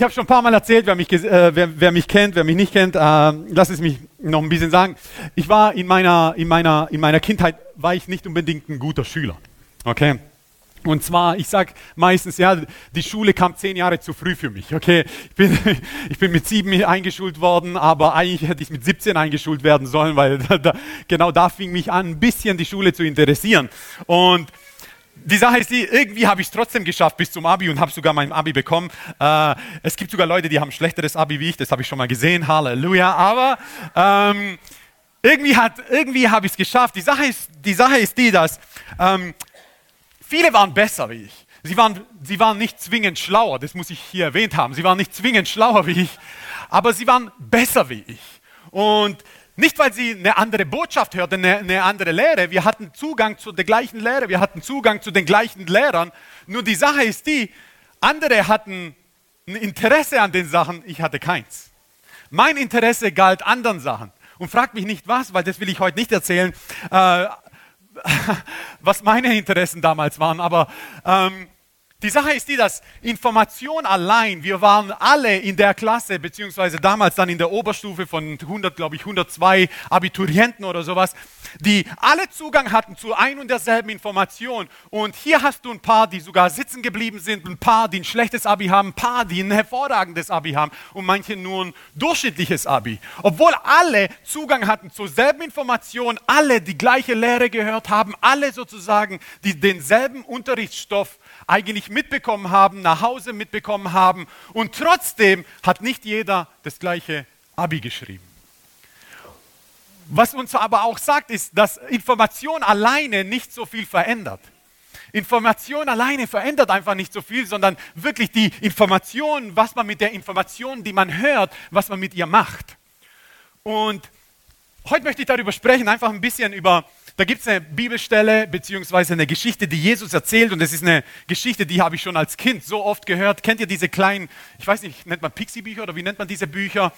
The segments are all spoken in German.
ich habe schon ein paar Mal erzählt, wer mich, äh, wer, wer mich kennt, wer mich nicht kennt, äh, lass es mich noch ein bisschen sagen. Ich war in meiner, in, meiner, in meiner Kindheit, war ich nicht unbedingt ein guter Schüler. Okay? Und zwar, ich sage meistens, ja, die Schule kam zehn Jahre zu früh für mich. Okay, ich bin, ich bin mit sieben eingeschult worden, aber eigentlich hätte ich mit 17 eingeschult werden sollen, weil da, genau da fing mich an, ein bisschen die Schule zu interessieren. Und die Sache ist die, irgendwie habe ich es trotzdem geschafft bis zum Abi und habe sogar mein Abi bekommen. Äh, es gibt sogar Leute, die haben schlechteres Abi wie ich, das habe ich schon mal gesehen, Halleluja. Aber ähm, irgendwie, irgendwie habe ich es geschafft. Die Sache, ist, die Sache ist die, dass ähm, viele waren besser wie ich. Sie waren, sie waren nicht zwingend schlauer, das muss ich hier erwähnt haben. Sie waren nicht zwingend schlauer wie ich, aber sie waren besser wie ich. Und nicht, weil sie eine andere Botschaft hörten, eine, eine, andere Lehre. Wir hatten Zugang zu der gleichen Lehre, wir hatten Zugang zu den gleichen Lehrern. Nur die Sache ist die, andere hatten ein Interesse an den Sachen, ich hatte keins. Mein Interesse galt anderen Sachen. Und fragt mich nicht was, weil das will ich heute nicht erzählen, äh, was meine Interessen damals waren. Aber ähm, die Sache ist die, dass Information allein, wir waren alle in der Klasse, beziehungsweise damals dann in der Oberstufe von 100, glaube ich, 102 Abiturienten oder sowas, die alle Zugang hatten zu ein und derselben Information. Und hier hast du ein paar, die sogar sitzen geblieben sind, ein paar, die ein schlechtes Abi haben, ein paar, die ein hervorragendes Abi haben und manche nur ein durchschnittliches Abi. Obwohl alle Zugang hatten zur selben Information, alle die gleiche Lehre gehört haben, alle sozusagen die denselben Unterrichtsstoff eigentlich mitbekommen haben, nach Hause mitbekommen haben. Und trotzdem hat nicht jeder das gleiche Abi geschrieben. Was uns aber auch sagt, ist, dass Information alleine nicht so viel verändert. Information alleine verändert einfach nicht so viel, sondern wirklich die Information, was man mit der Information, die man hört, was man mit ihr macht. Und heute möchte ich darüber sprechen, einfach ein bisschen über da gibt es eine Bibelstelle beziehungsweise eine Geschichte, die Jesus erzählt und es ist eine Geschichte, die habe ich schon als Kind so oft gehört. Kennt ihr diese kleinen, ich weiß nicht, nennt man Pixie-Bücher oder wie nennt man diese Bücher?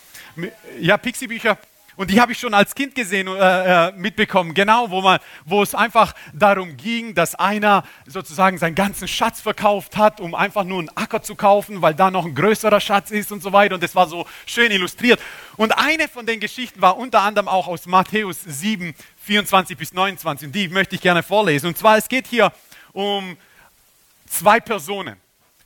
Ja, Pixie-Bücher. Und die habe ich schon als Kind gesehen, äh, äh, mitbekommen, genau, wo, man, wo es einfach darum ging, dass einer sozusagen seinen ganzen Schatz verkauft hat, um einfach nur einen Acker zu kaufen, weil da noch ein größerer Schatz ist und so weiter. Und das war so schön illustriert. Und eine von den Geschichten war unter anderem auch aus Matthäus 7, 24 bis 29. Und die möchte ich gerne vorlesen. Und zwar, es geht hier um zwei Personen.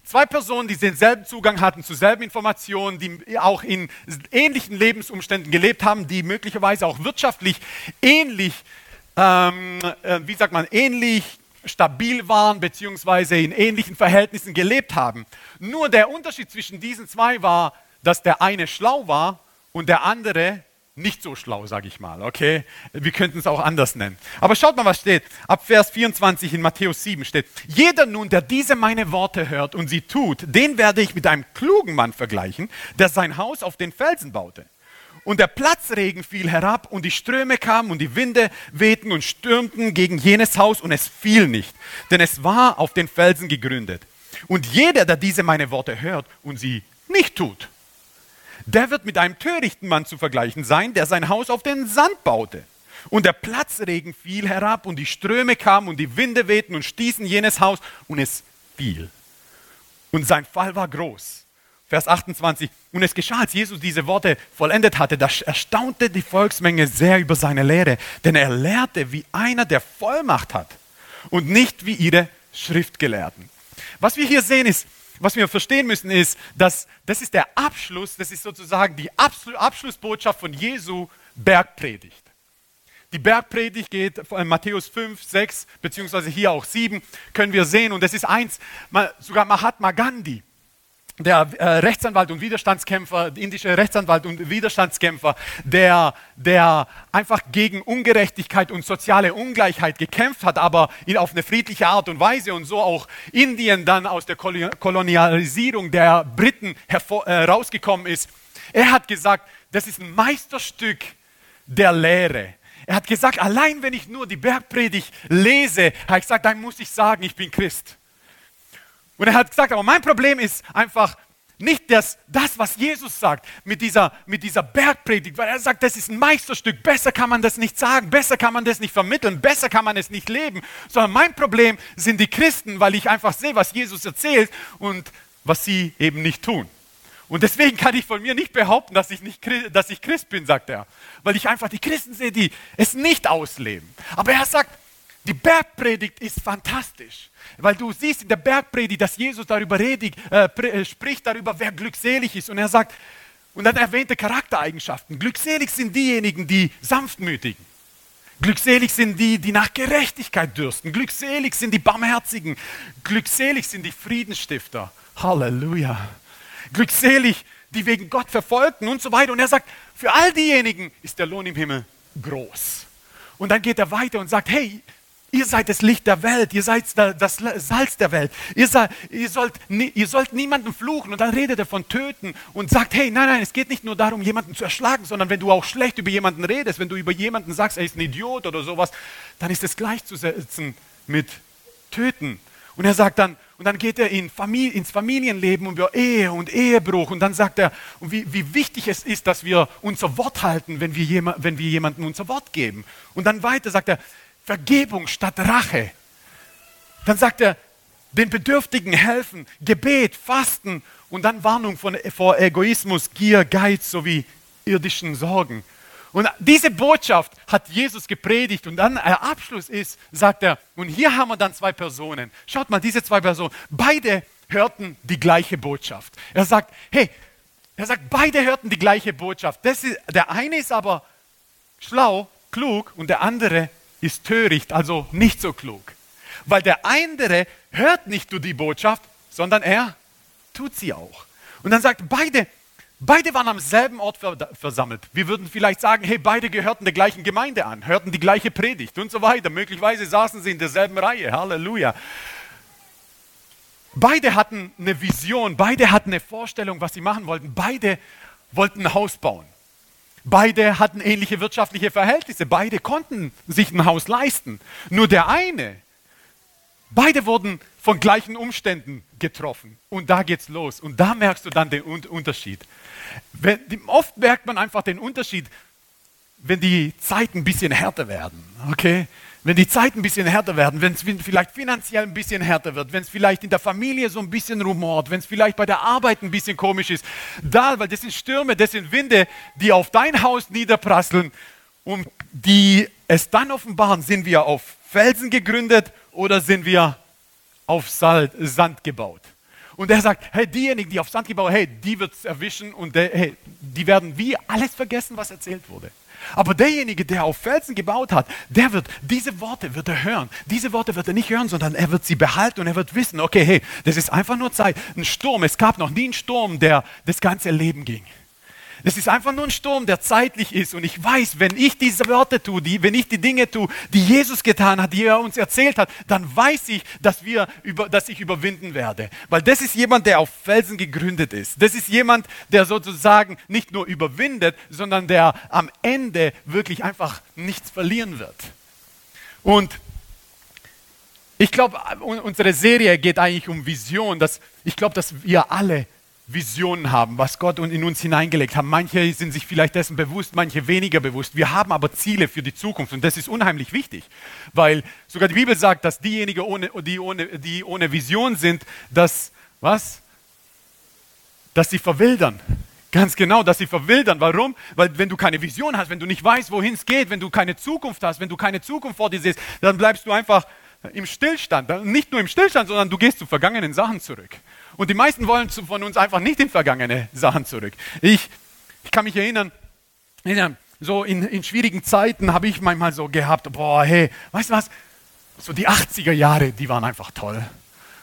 Zwei Personen, die denselben Zugang hatten zu selben Informationen, die auch in ähnlichen Lebensumständen gelebt haben, die möglicherweise auch wirtschaftlich ähnlich, ähm, äh, wie sagt man, ähnlich stabil waren, beziehungsweise in ähnlichen Verhältnissen gelebt haben. Nur der Unterschied zwischen diesen zwei war, dass der eine schlau war und der andere nicht so schlau, sage ich mal, okay? Wir könnten es auch anders nennen. Aber schaut mal, was steht. Ab Vers 24 in Matthäus 7 steht, jeder nun, der diese meine Worte hört und sie tut, den werde ich mit einem klugen Mann vergleichen, der sein Haus auf den Felsen baute. Und der Platzregen fiel herab und die Ströme kamen und die Winde wehten und stürmten gegen jenes Haus und es fiel nicht, denn es war auf den Felsen gegründet. Und jeder, der diese meine Worte hört und sie nicht tut, der wird mit einem törichten Mann zu vergleichen sein, der sein Haus auf den Sand baute. Und der Platzregen fiel herab und die Ströme kamen und die Winde wehten und stießen jenes Haus und es fiel. Und sein Fall war groß. Vers 28. Und es geschah, als Jesus diese Worte vollendet hatte, da erstaunte die Volksmenge sehr über seine Lehre, denn er lehrte wie einer, der Vollmacht hat und nicht wie ihre Schriftgelehrten. Was wir hier sehen ist, was wir verstehen müssen, ist, dass das ist der Abschluss, das ist sozusagen die Abschlussbotschaft von Jesu Bergpredigt. Die Bergpredigt geht von Matthäus 5, 6, beziehungsweise hier auch 7, können wir sehen. Und das ist eins, sogar Mahatma Gandhi der äh, Rechtsanwalt und Widerstandskämpfer, indische Rechtsanwalt und Widerstandskämpfer, der, der einfach gegen Ungerechtigkeit und soziale Ungleichheit gekämpft hat, aber in, auf eine friedliche Art und Weise und so auch Indien dann aus der Kolonialisierung der Briten hervor, äh, rausgekommen ist. Er hat gesagt, das ist ein Meisterstück der Lehre. Er hat gesagt, allein wenn ich nur die Bergpredigt lese, hat er gesagt, dann muss ich sagen, ich bin Christ. Und er hat gesagt, aber mein Problem ist einfach nicht das, das was Jesus sagt mit dieser, mit dieser Bergpredigt, weil er sagt, das ist ein Meisterstück, besser kann man das nicht sagen, besser kann man das nicht vermitteln, besser kann man es nicht leben, sondern mein Problem sind die Christen, weil ich einfach sehe, was Jesus erzählt und was sie eben nicht tun. Und deswegen kann ich von mir nicht behaupten, dass ich, nicht, dass ich Christ bin, sagt er. Weil ich einfach die Christen sehe, die es nicht ausleben. Aber er sagt, die Bergpredigt ist fantastisch. Weil du siehst in der Bergpredigt, dass Jesus darüber redigt, äh, äh, spricht darüber, wer glückselig ist. Und er sagt, und dann erwähnte Charaktereigenschaften. Glückselig sind diejenigen, die sanftmütigen. Glückselig sind die, die nach Gerechtigkeit dürsten. Glückselig sind die Barmherzigen. Glückselig sind die Friedensstifter. Halleluja. Glückselig, die wegen Gott verfolgten und so weiter. Und er sagt, für all diejenigen ist der Lohn im Himmel groß. Und dann geht er weiter und sagt, hey, Ihr seid das Licht der Welt, ihr seid das Salz der Welt. Ihr, seid, ihr, sollt, ihr sollt niemanden fluchen. Und dann redet er von töten und sagt, hey, nein, nein, es geht nicht nur darum, jemanden zu erschlagen, sondern wenn du auch schlecht über jemanden redest, wenn du über jemanden sagst, er ist ein Idiot oder sowas, dann ist es gleichzusetzen mit töten. Und er sagt dann, und dann geht er in Familie, ins Familienleben über Ehe und Ehebruch. Und dann sagt er, wie, wie wichtig es ist, dass wir unser Wort halten, wenn wir, jema, wenn wir jemandem unser Wort geben. Und dann weiter sagt er, Vergebung statt Rache. Dann sagt er, den Bedürftigen helfen, Gebet, Fasten und dann Warnung von, vor Egoismus, Gier, Geiz sowie irdischen Sorgen. Und diese Botschaft hat Jesus gepredigt und dann der Abschluss ist, sagt er, und hier haben wir dann zwei Personen. Schaut mal, diese zwei Personen, beide hörten die gleiche Botschaft. Er sagt, hey, er sagt, beide hörten die gleiche Botschaft. Ist, der eine ist aber schlau, klug und der andere ist töricht, also nicht so klug. Weil der andere hört nicht nur die Botschaft, sondern er tut sie auch. Und dann sagt, beide, beide waren am selben Ort versammelt. Wir würden vielleicht sagen, hey, beide gehörten der gleichen Gemeinde an, hörten die gleiche Predigt und so weiter. Möglicherweise saßen sie in derselben Reihe. Halleluja. Beide hatten eine Vision, beide hatten eine Vorstellung, was sie machen wollten. Beide wollten ein Haus bauen. Beide hatten ähnliche wirtschaftliche Verhältnisse. Beide konnten sich ein Haus leisten. Nur der eine, beide wurden von gleichen Umständen getroffen. Und da geht's los. Und da merkst du dann den Unterschied. Wenn, oft merkt man einfach den Unterschied, wenn die Zeiten ein bisschen härter werden. Okay? Wenn die Zeiten ein bisschen härter werden, wenn es vielleicht finanziell ein bisschen härter wird, wenn es vielleicht in der Familie so ein bisschen rumort, wenn es vielleicht bei der Arbeit ein bisschen komisch ist, da, weil das sind Stürme, das sind Winde, die auf dein Haus niederprasseln und die es dann offenbaren, sind wir auf Felsen gegründet oder sind wir auf Sand gebaut. Und er sagt, hey, diejenigen, die auf Sand gebaut hey, die wird es erwischen und hey, die werden wie alles vergessen, was erzählt wurde. Aber derjenige, der auf Felsen gebaut hat, der wird diese Worte wird er hören. Diese Worte wird er nicht hören, sondern er wird sie behalten und er wird wissen, okay, hey, das ist einfach nur Zeit. Ein Sturm. Es gab noch nie einen Sturm, der das ganze Leben ging. Es ist einfach nur ein Sturm, der zeitlich ist. Und ich weiß, wenn ich diese Worte tue, die, wenn ich die Dinge tue, die Jesus getan hat, die er uns erzählt hat, dann weiß ich, dass, wir über, dass ich überwinden werde. Weil das ist jemand, der auf Felsen gegründet ist. Das ist jemand, der sozusagen nicht nur überwindet, sondern der am Ende wirklich einfach nichts verlieren wird. Und ich glaube, unsere Serie geht eigentlich um Vision. Dass, ich glaube, dass wir alle Visionen haben, was Gott in uns hineingelegt hat. Manche sind sich vielleicht dessen bewusst, manche weniger bewusst. Wir haben aber Ziele für die Zukunft und das ist unheimlich wichtig, weil sogar die Bibel sagt, dass diejenigen, ohne, die, ohne, die ohne Vision sind, dass, was? Dass sie verwildern. Ganz genau, dass sie verwildern. Warum? Weil wenn du keine Vision hast, wenn du nicht weißt, wohin es geht, wenn du keine Zukunft hast, wenn du keine Zukunft vor dir siehst, dann bleibst du einfach im Stillstand. Nicht nur im Stillstand, sondern du gehst zu vergangenen Sachen zurück. Und die meisten wollen von uns einfach nicht in vergangene Sachen zurück. Ich, ich kann mich erinnern, so in, in schwierigen Zeiten habe ich manchmal so gehabt, boah, hey, weißt du was? So die 80er Jahre, die waren einfach toll.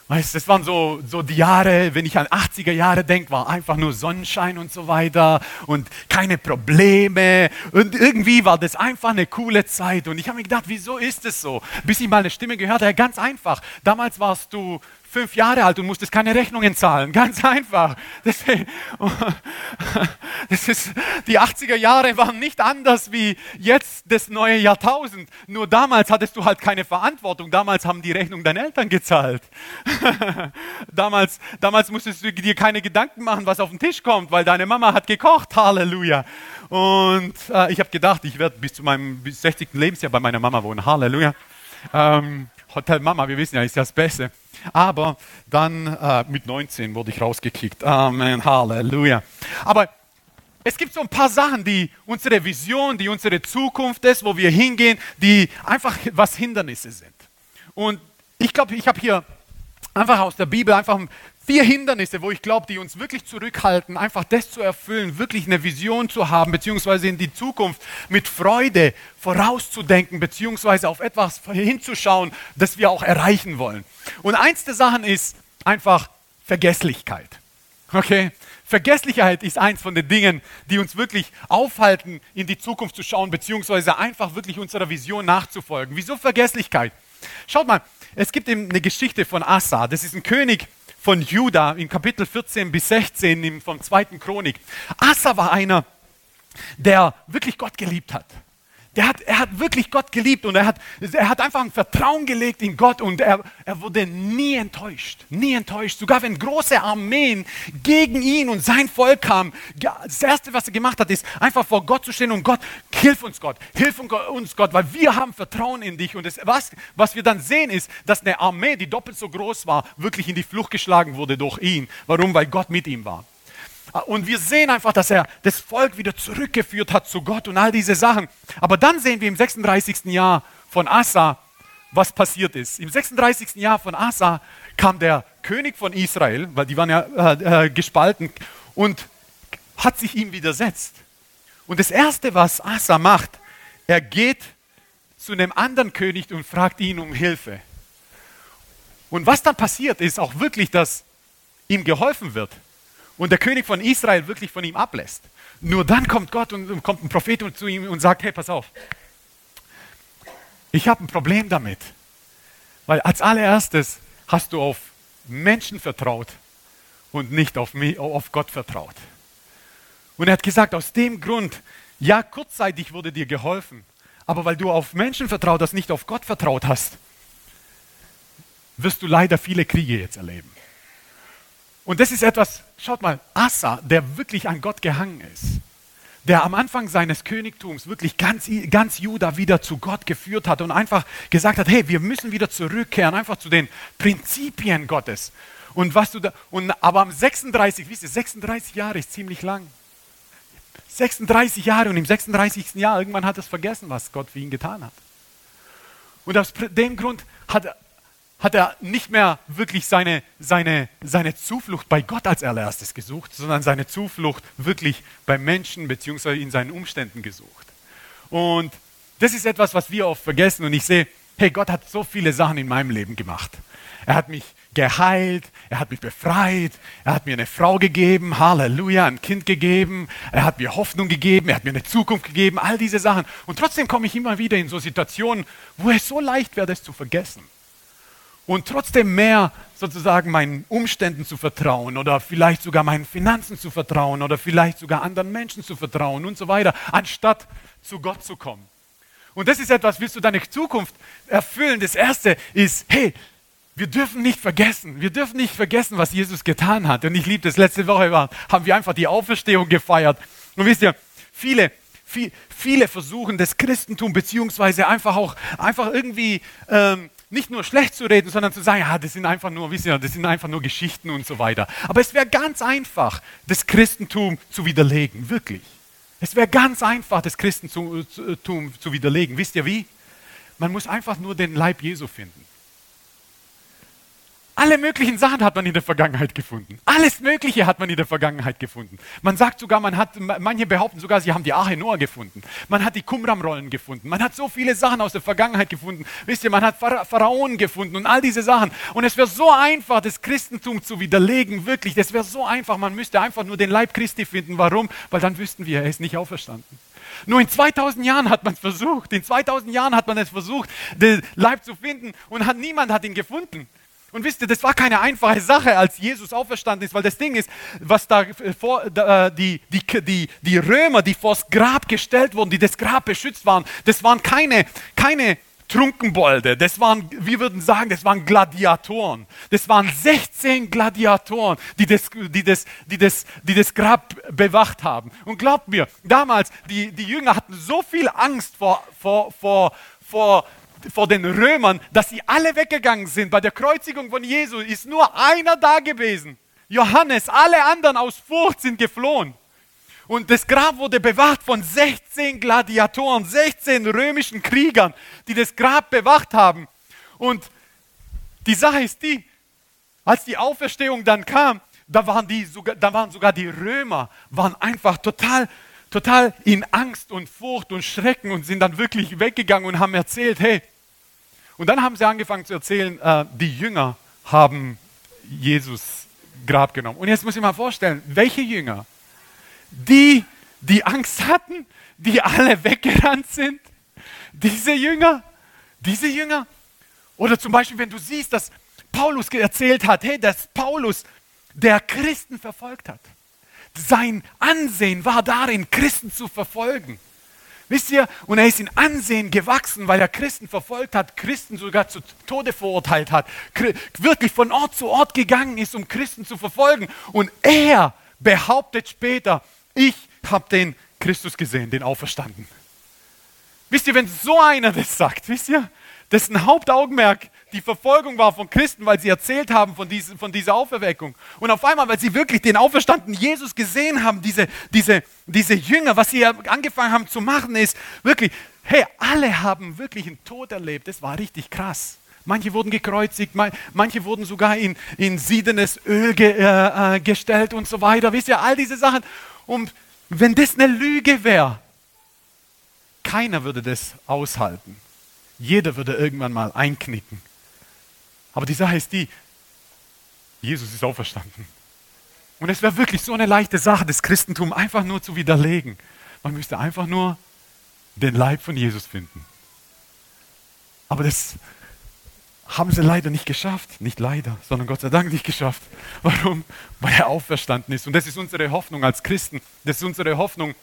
Weißt, das waren so, so die Jahre, wenn ich an 80er Jahre denke, war einfach nur Sonnenschein und so weiter und keine Probleme. Und irgendwie war das einfach eine coole Zeit. Und ich habe mir gedacht, wieso ist es so? Bis ich mal eine Stimme gehört habe, ganz einfach. Damals warst du fünf Jahre alt und musstest keine Rechnungen zahlen. Ganz einfach. Deswegen, das ist, die 80er Jahre waren nicht anders wie jetzt das neue Jahrtausend. Nur damals hattest du halt keine Verantwortung. Damals haben die Rechnung deinen Eltern gezahlt. damals, damals musstest du dir keine Gedanken machen, was auf den Tisch kommt, weil deine Mama hat gekocht. Halleluja. Und äh, ich habe gedacht, ich werde bis zu meinem bis 60. Lebensjahr bei meiner Mama wohnen. Halleluja. Ähm, Hotel Mama, wir wissen ja, ist ja das Beste. Aber dann äh, mit 19 wurde ich rausgekickt. Amen, Halleluja. Aber es gibt so ein paar Sachen, die unsere Vision, die unsere Zukunft ist, wo wir hingehen, die einfach was Hindernisse sind. Und ich glaube, ich habe hier einfach aus der Bibel einfach vier Hindernisse, wo ich glaube, die uns wirklich zurückhalten, einfach das zu erfüllen, wirklich eine Vision zu haben, beziehungsweise in die Zukunft mit Freude vorauszudenken, beziehungsweise auf etwas hinzuschauen, das wir auch erreichen wollen. Und eins der Sachen ist einfach Vergesslichkeit. Okay? Vergesslichkeit ist eins von den Dingen, die uns wirklich aufhalten, in die Zukunft zu schauen, beziehungsweise einfach wirklich unserer Vision nachzufolgen. Wieso Vergesslichkeit? Schaut mal, es gibt eben eine Geschichte von Asa. Das ist ein König von Juda in Kapitel 14 bis 16 vom zweiten Chronik. Asa war einer, der wirklich Gott geliebt hat. Der hat, er hat wirklich Gott geliebt und er hat, er hat einfach ein Vertrauen gelegt in Gott und er, er wurde nie enttäuscht. Nie enttäuscht. Sogar wenn große Armeen gegen ihn und sein Volk kamen, das Erste, was er gemacht hat, ist einfach vor Gott zu stehen und Gott, hilf uns Gott, hilf uns Gott, weil wir haben Vertrauen in dich. Und das, was, was wir dann sehen, ist, dass eine Armee, die doppelt so groß war, wirklich in die Flucht geschlagen wurde durch ihn. Warum? Weil Gott mit ihm war. Und wir sehen einfach, dass er das Volk wieder zurückgeführt hat zu Gott und all diese Sachen. Aber dann sehen wir im 36. Jahr von Asa, was passiert ist. Im 36. Jahr von Asa kam der König von Israel, weil die waren ja äh, äh, gespalten, und hat sich ihm widersetzt. Und das Erste, was Asa macht, er geht zu einem anderen König und fragt ihn um Hilfe. Und was dann passiert, ist auch wirklich, dass ihm geholfen wird und der König von Israel wirklich von ihm ablässt. Nur dann kommt Gott und kommt ein Prophet zu ihm und sagt, hey, pass auf, ich habe ein Problem damit. Weil als allererstes hast du auf Menschen vertraut und nicht auf, mich, auf Gott vertraut. Und er hat gesagt, aus dem Grund, ja, kurzzeitig wurde dir geholfen, aber weil du auf Menschen vertraut hast, nicht auf Gott vertraut hast, wirst du leider viele Kriege jetzt erleben. Und das ist etwas, schaut mal, Asa, der wirklich an Gott gehangen ist, der am Anfang seines Königtums wirklich ganz, ganz Juda wieder zu Gott geführt hat und einfach gesagt hat, hey, wir müssen wieder zurückkehren, einfach zu den Prinzipien Gottes. Und was du da, und, aber am 36, wisst ihr, 36 Jahre ist ziemlich lang. 36 Jahre und im 36. Jahr irgendwann hat es vergessen, was Gott für ihn getan hat. Und aus dem Grund hat hat er nicht mehr wirklich seine, seine, seine Zuflucht bei Gott als allererstes gesucht, sondern seine Zuflucht wirklich bei Menschen bzw. in seinen Umständen gesucht. Und das ist etwas, was wir oft vergessen. Und ich sehe, hey, Gott hat so viele Sachen in meinem Leben gemacht. Er hat mich geheilt, er hat mich befreit, er hat mir eine Frau gegeben, Halleluja, ein Kind gegeben, er hat mir Hoffnung gegeben, er hat mir eine Zukunft gegeben, all diese Sachen. Und trotzdem komme ich immer wieder in so Situationen, wo es so leicht wäre, das zu vergessen und trotzdem mehr sozusagen meinen Umständen zu vertrauen oder vielleicht sogar meinen Finanzen zu vertrauen oder vielleicht sogar anderen Menschen zu vertrauen und so weiter, anstatt zu Gott zu kommen. Und das ist etwas, willst du deine Zukunft erfüllen? Das erste ist, hey, wir dürfen nicht vergessen, wir dürfen nicht vergessen, was Jesus getan hat. Und ich liebe das, letzte Woche war, haben wir einfach die Auferstehung gefeiert. Und wisst ihr, viele, viel, viele versuchen das Christentum beziehungsweise einfach auch, einfach irgendwie ähm, nicht nur schlecht zu reden, sondern zu sagen, ja, das sind einfach nur, wissen Sie, das sind einfach nur Geschichten und so weiter. Aber es wäre ganz einfach, das Christentum zu widerlegen, wirklich. Es wäre ganz einfach, das Christentum zu widerlegen. Wisst ihr wie? Man muss einfach nur den Leib Jesu finden. Alle möglichen Sachen hat man in der Vergangenheit gefunden. Alles Mögliche hat man in der Vergangenheit gefunden. Man sagt sogar, man hat, manche behaupten sogar, sie haben die Arche Noah gefunden. Man hat die Qumran-Rollen gefunden. Man hat so viele Sachen aus der Vergangenheit gefunden. Wisst ihr, man hat Pharaonen gefunden und all diese Sachen. Und es wäre so einfach, das Christentum zu widerlegen, wirklich. Das wäre so einfach. Man müsste einfach nur den Leib Christi finden. Warum? Weil dann wüssten wir, er ist nicht auferstanden. Nur in 2000 Jahren hat man es versucht. In 2000 Jahren hat man es versucht, den Leib zu finden und hat, niemand hat ihn gefunden. Und wisst ihr, das war keine einfache Sache, als Jesus auferstanden ist, weil das Ding ist, was da vor, da, äh, die, die, die, die Römer, die vors Grab gestellt wurden, die das Grab beschützt waren, das waren keine, keine Trunkenbolde, das waren, wir würden sagen, das waren Gladiatoren. Das waren 16 Gladiatoren, die das, die das, die das, die das Grab bewacht haben. Und glaubt mir, damals, die, die Jünger hatten so viel Angst vor, vor, vor, vor vor den Römern, dass sie alle weggegangen sind. Bei der Kreuzigung von Jesu ist nur einer da gewesen. Johannes, alle anderen aus Furcht sind geflohen. Und das Grab wurde bewacht von 16 Gladiatoren, 16 römischen Kriegern, die das Grab bewacht haben. Und die Sache ist die, als die Auferstehung dann kam, da waren, die sogar, da waren sogar die Römer, waren einfach total, total in Angst und Furcht und Schrecken und sind dann wirklich weggegangen und haben erzählt, hey, und dann haben sie angefangen zu erzählen, äh, die Jünger haben Jesus Grab genommen. Und jetzt muss ich mal vorstellen, welche Jünger? Die, die Angst hatten, die alle weggerannt sind? Diese Jünger? Diese Jünger? Oder zum Beispiel, wenn du siehst, dass Paulus erzählt hat, hey, dass Paulus der Christen verfolgt hat. Sein Ansehen war darin, Christen zu verfolgen. Wisst ihr, und er ist in Ansehen gewachsen, weil er Christen verfolgt hat, Christen sogar zu Tode verurteilt hat, wirklich von Ort zu Ort gegangen ist, um Christen zu verfolgen. Und er behauptet später, ich habe den Christus gesehen, den Auferstanden. Wisst ihr, wenn so einer das sagt, wisst ihr, dessen Hauptaugenmerk die Verfolgung war von Christen, weil sie erzählt haben von, diese, von dieser Auferweckung. Und auf einmal, weil sie wirklich den auferstandenen Jesus gesehen haben, diese, diese, diese Jünger, was sie angefangen haben zu machen, ist wirklich, hey, alle haben wirklich einen Tod erlebt. Das war richtig krass. Manche wurden gekreuzigt, manche wurden sogar in, in siedenes Öl ge, äh, äh, gestellt und so weiter. Wisst ihr, all diese Sachen. Und wenn das eine Lüge wäre, keiner würde das aushalten. Jeder würde irgendwann mal einknicken. Aber die Sache ist die, Jesus ist auferstanden. Und es wäre wirklich so eine leichte Sache, das Christentum einfach nur zu widerlegen. Man müsste einfach nur den Leib von Jesus finden. Aber das haben sie leider nicht geschafft. Nicht leider, sondern Gott sei Dank nicht geschafft. Warum? Weil er auferstanden ist. Und das ist unsere Hoffnung als Christen. Das ist unsere Hoffnung,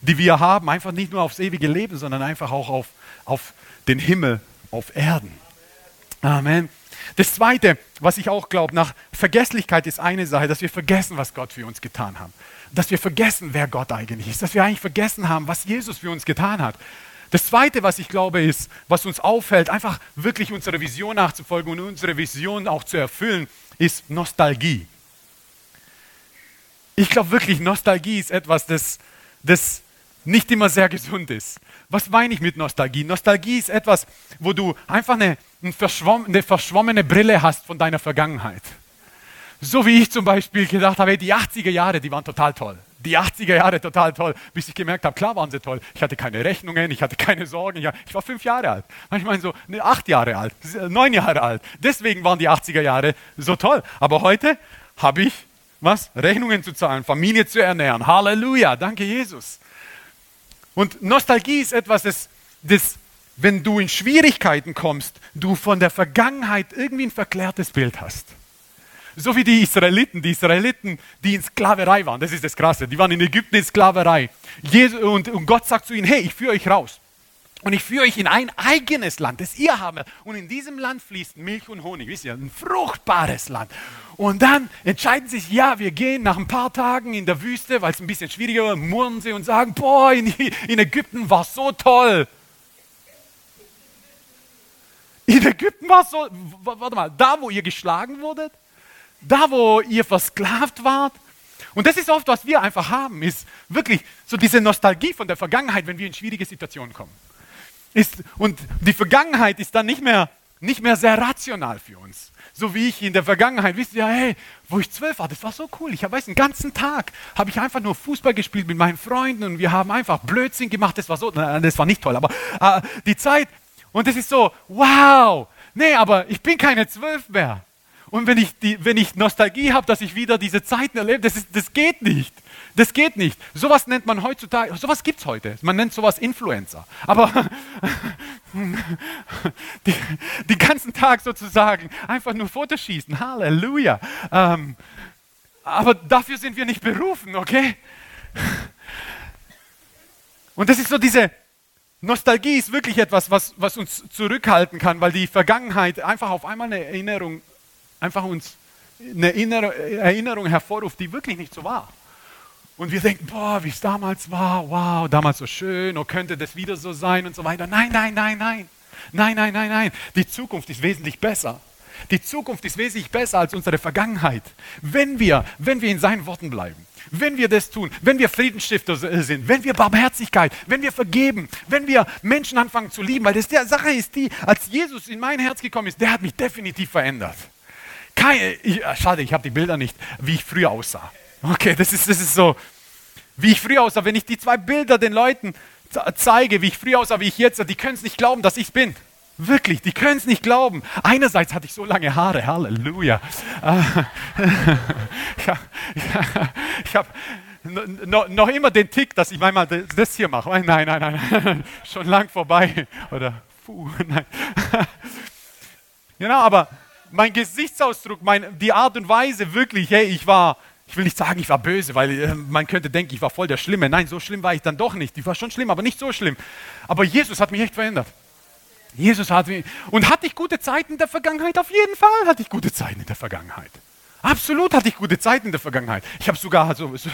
die wir haben. Einfach nicht nur aufs ewige Leben, sondern einfach auch auf, auf den Himmel, auf Erden. Amen. Das Zweite, was ich auch glaube, nach Vergesslichkeit ist eine Sache, dass wir vergessen, was Gott für uns getan hat. Dass wir vergessen, wer Gott eigentlich ist. Dass wir eigentlich vergessen haben, was Jesus für uns getan hat. Das Zweite, was ich glaube, ist, was uns auffällt, einfach wirklich unserer Vision nachzufolgen und unsere Vision auch zu erfüllen, ist Nostalgie. Ich glaube wirklich, Nostalgie ist etwas, das, das nicht immer sehr gesund ist. Was meine ich mit Nostalgie? Nostalgie ist etwas, wo du einfach eine, eine verschwommene Brille hast von deiner Vergangenheit. So wie ich zum Beispiel gedacht habe, die 80er Jahre, die waren total toll. Die 80er Jahre total toll, bis ich gemerkt habe, klar waren sie toll. Ich hatte keine Rechnungen, ich hatte keine Sorgen. Ich war fünf Jahre alt. Manchmal so ne, acht Jahre alt, neun Jahre alt. Deswegen waren die 80er Jahre so toll. Aber heute habe ich was? Rechnungen zu zahlen, Familie zu ernähren. Halleluja, danke Jesus. Und Nostalgie ist etwas, das, das, wenn du in Schwierigkeiten kommst, du von der Vergangenheit irgendwie ein verklärtes Bild hast. So wie die Israeliten, die Israeliten, die in Sklaverei waren, das ist das Krasse, die waren in Ägypten in Sklaverei. und, und Gott sagt zu ihnen, hey, ich führe euch raus. Und ich führe euch in ein eigenes Land, das ihr habt. Und in diesem Land fließt Milch und Honig. Wisst ihr, ein fruchtbares Land. Und dann entscheiden sich, ja, wir gehen nach ein paar Tagen in der Wüste, weil es ein bisschen schwieriger war, murren sie und sagen, boah, in, in Ägypten war es so toll. In Ägypten war es so, warte mal, da wo ihr geschlagen wurdet, da wo ihr versklavt wart. Und das ist oft, was wir einfach haben, ist wirklich so diese Nostalgie von der Vergangenheit, wenn wir in schwierige Situationen kommen. Ist, und die Vergangenheit ist dann nicht mehr, nicht mehr sehr rational für uns. So wie ich in der Vergangenheit, wisst ihr, hey, wo ich zwölf war, das war so cool. Ich weiß, den ganzen Tag habe ich einfach nur Fußball gespielt mit meinen Freunden und wir haben einfach Blödsinn gemacht. Das war so, das war nicht toll, aber äh, die Zeit, und es ist so, wow, nee, aber ich bin keine zwölf mehr. Und wenn ich, die, wenn ich Nostalgie habe, dass ich wieder diese Zeiten erlebe, das, ist, das geht nicht. Das geht nicht. Sowas nennt man heutzutage, sowas gibt es heute. Man nennt sowas Influencer. Aber die, den ganzen Tag sozusagen einfach nur Fotos schießen. Halleluja. Ähm, aber dafür sind wir nicht berufen, okay? Und das ist so diese, Nostalgie ist wirklich etwas, was, was uns zurückhalten kann, weil die Vergangenheit einfach auf einmal eine Erinnerung einfach uns eine Erinnerung hervorruft, die wirklich nicht so war. Und wir denken, boah, wie es damals war, wow, damals so schön, oh, könnte das wieder so sein und so weiter. Nein, nein, nein, nein. Nein, nein, nein, nein. Die Zukunft ist wesentlich besser. Die Zukunft ist wesentlich besser als unsere Vergangenheit. Wenn wir, wenn wir in seinen Worten bleiben, wenn wir das tun, wenn wir Friedensstifter sind, wenn wir Barmherzigkeit, wenn wir vergeben, wenn wir Menschen anfangen zu lieben, weil das der Sache ist die, als Jesus in mein Herz gekommen ist, der hat mich definitiv verändert. Keine, ich, ah, schade, ich habe die Bilder nicht, wie ich früher aussah. Okay, das ist, das ist so, wie ich früher aussah. Wenn ich die zwei Bilder den Leuten zeige, wie ich früher aussah, wie ich jetzt, die können es nicht glauben, dass ich es bin. Wirklich, die können es nicht glauben. Einerseits hatte ich so lange Haare, Halleluja. ich habe noch immer den Tick, dass ich manchmal das hier mache. Nein, nein, nein, schon lang vorbei. Oder, puh, nein. Genau, aber mein Gesichtsausdruck, mein, die Art und Weise, wirklich, hey, ich war, ich will nicht sagen, ich war böse, weil äh, man könnte denken, ich war voll der Schlimme. Nein, so schlimm war ich dann doch nicht. Ich war schon schlimm, aber nicht so schlimm. Aber Jesus hat mich echt verändert. Jesus hat mich. Und hatte ich gute Zeiten in der Vergangenheit? Auf jeden Fall hatte ich gute Zeiten in der Vergangenheit. Absolut hatte ich gute Zeiten in der Vergangenheit. Ich habe sogar, so, so,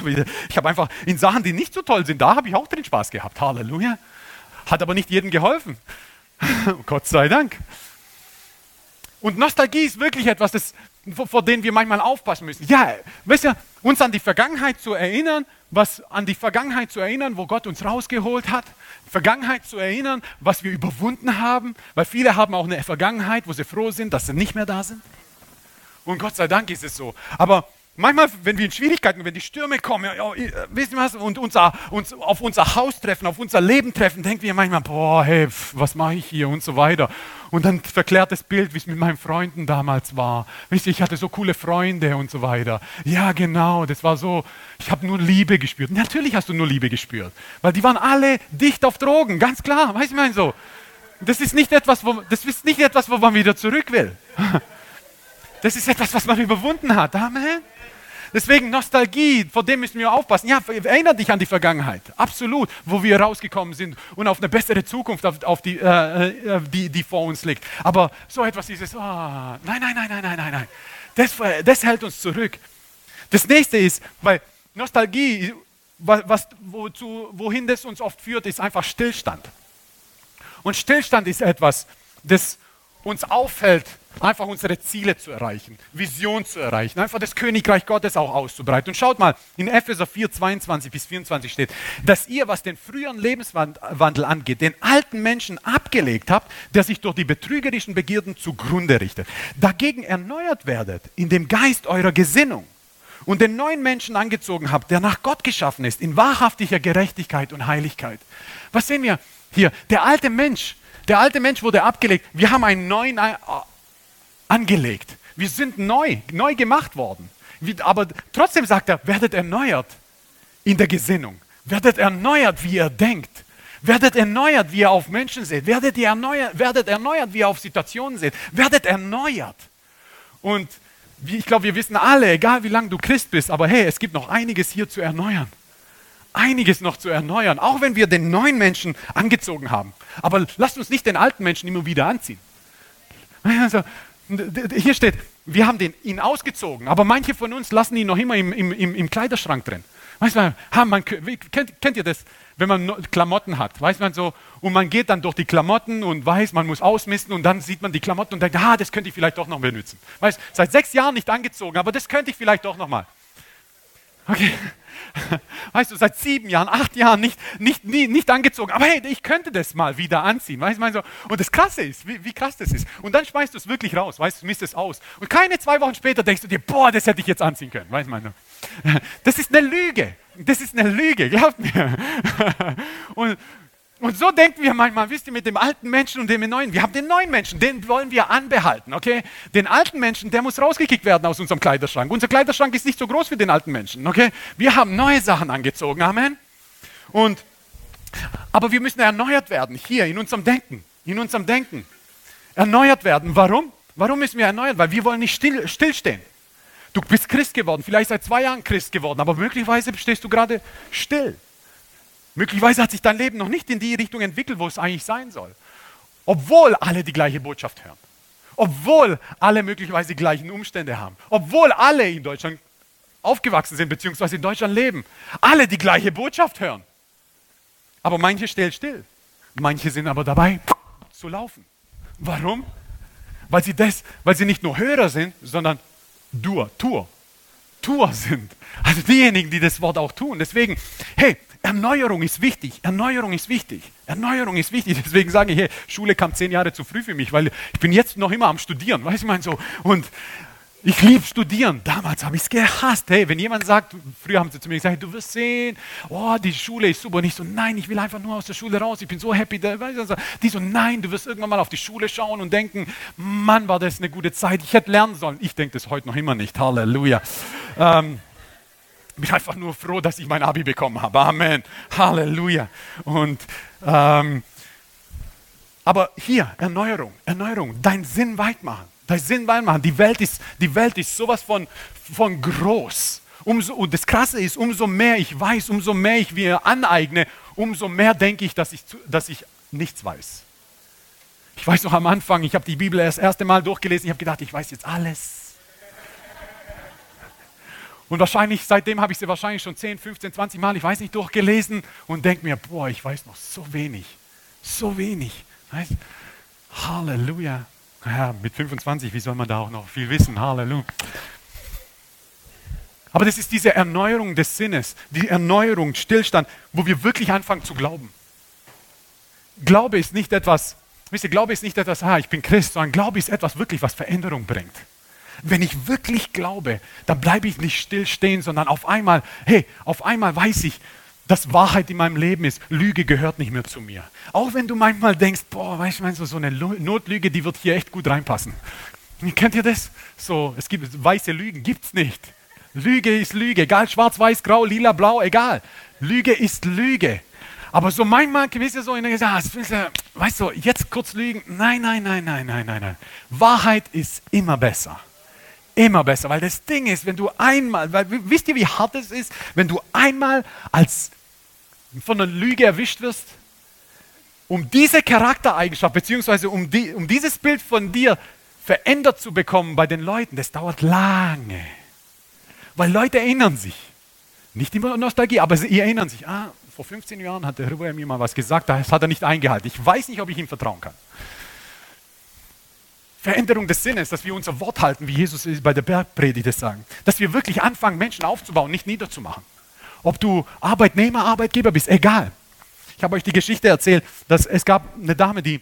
ich habe einfach in Sachen, die nicht so toll sind, da habe ich auch drin Spaß gehabt. Halleluja. Hat aber nicht jedem geholfen. Gott sei Dank. Und Nostalgie ist wirklich etwas, das, vor, dem wir manchmal aufpassen müssen. Ja, weißt du, uns an die Vergangenheit zu erinnern, was an die Vergangenheit zu erinnern, wo Gott uns rausgeholt hat, Vergangenheit zu erinnern, was wir überwunden haben, weil viele haben auch eine Vergangenheit, wo sie froh sind, dass sie nicht mehr da sind. Und Gott sei Dank ist es so. Aber manchmal, wenn wir in Schwierigkeiten, wenn die Stürme kommen, ja, ja, wisst ihr was, und unser, uns, auf unser Haus treffen, auf unser Leben treffen, denken wir manchmal, boah, hey, was mache ich hier und so weiter. Und dann verklärt das Bild, wie es mit meinen Freunden damals war. Wisst ihr, ich hatte so coole Freunde und so weiter. Ja, genau, das war so, ich habe nur Liebe gespürt. Natürlich hast du nur Liebe gespürt, weil die waren alle dicht auf Drogen, ganz klar, weißt du, mein so. Das ist nicht etwas, wo, das ist nicht etwas, wo man wieder zurück will. Das ist etwas, was man überwunden hat. Amen. Deswegen Nostalgie, vor dem müssen wir aufpassen. Ja, erinnere dich an die Vergangenheit, absolut, wo wir rausgekommen sind und auf eine bessere Zukunft, auf, auf die, äh, äh die, die vor uns liegt. Aber so etwas dieses, oh, nein, nein, nein, nein, nein, nein, nein. Das, das hält uns zurück. Das nächste ist, weil Nostalgie, was, wozu, wohin das uns oft führt, ist einfach Stillstand. Und Stillstand ist etwas, das uns auffällt, einfach unsere Ziele zu erreichen, Vision zu erreichen, einfach das Königreich Gottes auch auszubreiten. Und schaut mal, in Epheser 4, 22 bis 24 steht, dass ihr, was den früheren Lebenswandel angeht, den alten Menschen abgelegt habt, der sich durch die betrügerischen Begierden zugrunde richtet. Dagegen erneuert werdet in dem Geist eurer Gesinnung und den neuen Menschen angezogen habt, der nach Gott geschaffen ist, in wahrhaftiger Gerechtigkeit und Heiligkeit. Was sehen wir hier? Der alte Mensch, der alte Mensch wurde abgelegt. Wir haben einen neuen angelegt. Wir sind neu, neu gemacht worden. Aber trotzdem sagt er, werdet erneuert in der Gesinnung. Werdet erneuert, wie ihr denkt. Werdet erneuert, wie ihr auf Menschen seht. Werdet, ihr erneuert, werdet erneuert, wie ihr auf Situationen seht. Werdet erneuert. Und ich glaube, wir wissen alle, egal wie lange du Christ bist, aber hey, es gibt noch einiges hier zu erneuern. Einiges noch zu erneuern, auch wenn wir den neuen Menschen angezogen haben. Aber lasst uns nicht den alten Menschen immer wieder anziehen. Also, hier steht, wir haben den, ihn ausgezogen, aber manche von uns lassen ihn noch immer im, im, im, Kleiderschrank drin. Weißt du, man, kennt, kennt ihr das, wenn man Klamotten hat? Weiß man so, und man geht dann durch die Klamotten und weiß, man muss ausmisten und dann sieht man die Klamotten und denkt, ah, das könnte ich vielleicht doch noch benutzen. Weißt seit sechs Jahren nicht angezogen, aber das könnte ich vielleicht doch noch mal. Okay. Weißt du, seit sieben Jahren, acht Jahren nicht, nicht, nie, nicht angezogen. Aber hey, ich könnte das mal wieder anziehen. Weißt du, so. Und das Krasse ist, wie, wie krass das ist. Und dann schmeißt du es wirklich raus, weißt du, misst es aus. Und keine zwei Wochen später denkst du dir, boah, das hätte ich jetzt anziehen können. Weißt du, das ist eine Lüge. Das ist eine Lüge, glaubt mir. Und, und so denken wir manchmal, wisst ihr, mit dem alten Menschen und dem neuen. Wir haben den neuen Menschen, den wollen wir anbehalten, okay? Den alten Menschen, der muss rausgekickt werden aus unserem Kleiderschrank. Unser Kleiderschrank ist nicht so groß wie den alten Menschen, okay? Wir haben neue Sachen angezogen, Amen. Und, aber wir müssen erneuert werden, hier in unserem Denken, in unserem Denken. Erneuert werden. Warum? Warum müssen wir erneuert? Weil wir wollen nicht still, stillstehen. Du bist Christ geworden, vielleicht seit zwei Jahren Christ geworden, aber möglicherweise stehst du gerade still. Möglicherweise hat sich dein Leben noch nicht in die Richtung entwickelt, wo es eigentlich sein soll. Obwohl alle die gleiche Botschaft hören. Obwohl alle möglicherweise die gleichen Umstände haben. Obwohl alle in Deutschland aufgewachsen sind, beziehungsweise in Deutschland leben. Alle die gleiche Botschaft hören. Aber manche stellen still. Manche sind aber dabei zu laufen. Warum? Weil sie, das, weil sie nicht nur Hörer sind, sondern Dur, Tour, Tour sind. Also diejenigen, die das Wort auch tun. Deswegen, hey, Erneuerung ist wichtig. Erneuerung ist wichtig. Erneuerung ist wichtig. Deswegen sage ich, hey, Schule kam zehn Jahre zu früh für mich, weil ich bin jetzt noch immer am Studieren. Weißt du, ich so. Und ich liebe Studieren. Damals habe ich es gehasst. Hey, wenn jemand sagt, früher haben sie zu mir gesagt, du wirst sehen, oh, die Schule ist super. Und ich so, nein, ich will einfach nur aus der Schule raus. Ich bin so happy. Die so, nein, du wirst irgendwann mal auf die Schule schauen und denken, Mann, war das eine gute Zeit. Ich hätte lernen sollen. Ich denke das heute noch immer nicht. Halleluja. Ähm, bin einfach nur froh, dass ich mein Abi bekommen habe. Amen. Halleluja. Und ähm, aber hier Erneuerung, Erneuerung, deinen Sinn weit machen. Dein Sinn weit machen. Die Welt ist, die Welt ist sowas von, von groß. Umso, und das Krasse ist, umso mehr ich weiß, umso mehr ich mir aneigne, umso mehr denke ich, dass ich, dass ich nichts weiß. Ich weiß noch am Anfang, ich habe die Bibel das erste Mal durchgelesen, ich habe gedacht, ich weiß jetzt alles. Und wahrscheinlich, seitdem habe ich sie wahrscheinlich schon 10, 15, 20 Mal, ich weiß nicht, durchgelesen und denke mir, boah, ich weiß noch so wenig. So wenig. Weißt? Halleluja. Ja, mit 25, wie soll man da auch noch viel wissen? Halleluja. Aber das ist diese Erneuerung des Sinnes, die Erneuerung, Stillstand, wo wir wirklich anfangen zu glauben. Glaube ist nicht etwas, wisst ihr, Glaube ist nicht etwas, ah, ich bin Christ, sondern Glaube ist etwas wirklich, was Veränderung bringt. Wenn ich wirklich glaube, dann bleibe ich nicht still stehen, sondern auf einmal, hey, auf einmal weiß ich, dass Wahrheit in meinem Leben ist. Lüge gehört nicht mehr zu mir. Auch wenn du manchmal denkst, boah, weißt du, meinst du, so eine Notlüge, die wird hier echt gut reinpassen. Kennt ihr das? So, es gibt weiße Lügen, gibt's nicht. Lüge ist Lüge, egal schwarz, weiß, grau, lila, blau, egal. Lüge ist Lüge. Aber so manchmal, wisst ihr, so in der Gesellschaft, weißt du, jetzt kurz lügen. Nein, nein, nein, nein, nein, nein, nein. Wahrheit ist immer besser immer besser. Weil das Ding ist, wenn du einmal, weil, wisst ihr, wie hart es ist, wenn du einmal als von einer Lüge erwischt wirst? Um diese Charaktereigenschaft, beziehungsweise um, die, um dieses Bild von dir verändert zu bekommen bei den Leuten, das dauert lange. Weil Leute erinnern sich. Nicht immer Nostalgie, aber sie erinnern sich. Ah, vor 15 Jahren hat der Herr mir mal was gesagt, das hat er nicht eingehalten. Ich weiß nicht, ob ich ihm vertrauen kann. Veränderung des Sinnes, dass wir unser Wort halten, wie Jesus bei der Bergpredigt es sagen. Dass wir wirklich anfangen, Menschen aufzubauen, nicht niederzumachen. Ob du Arbeitnehmer, Arbeitgeber bist, egal. Ich habe euch die Geschichte erzählt, dass es gab eine Dame, die,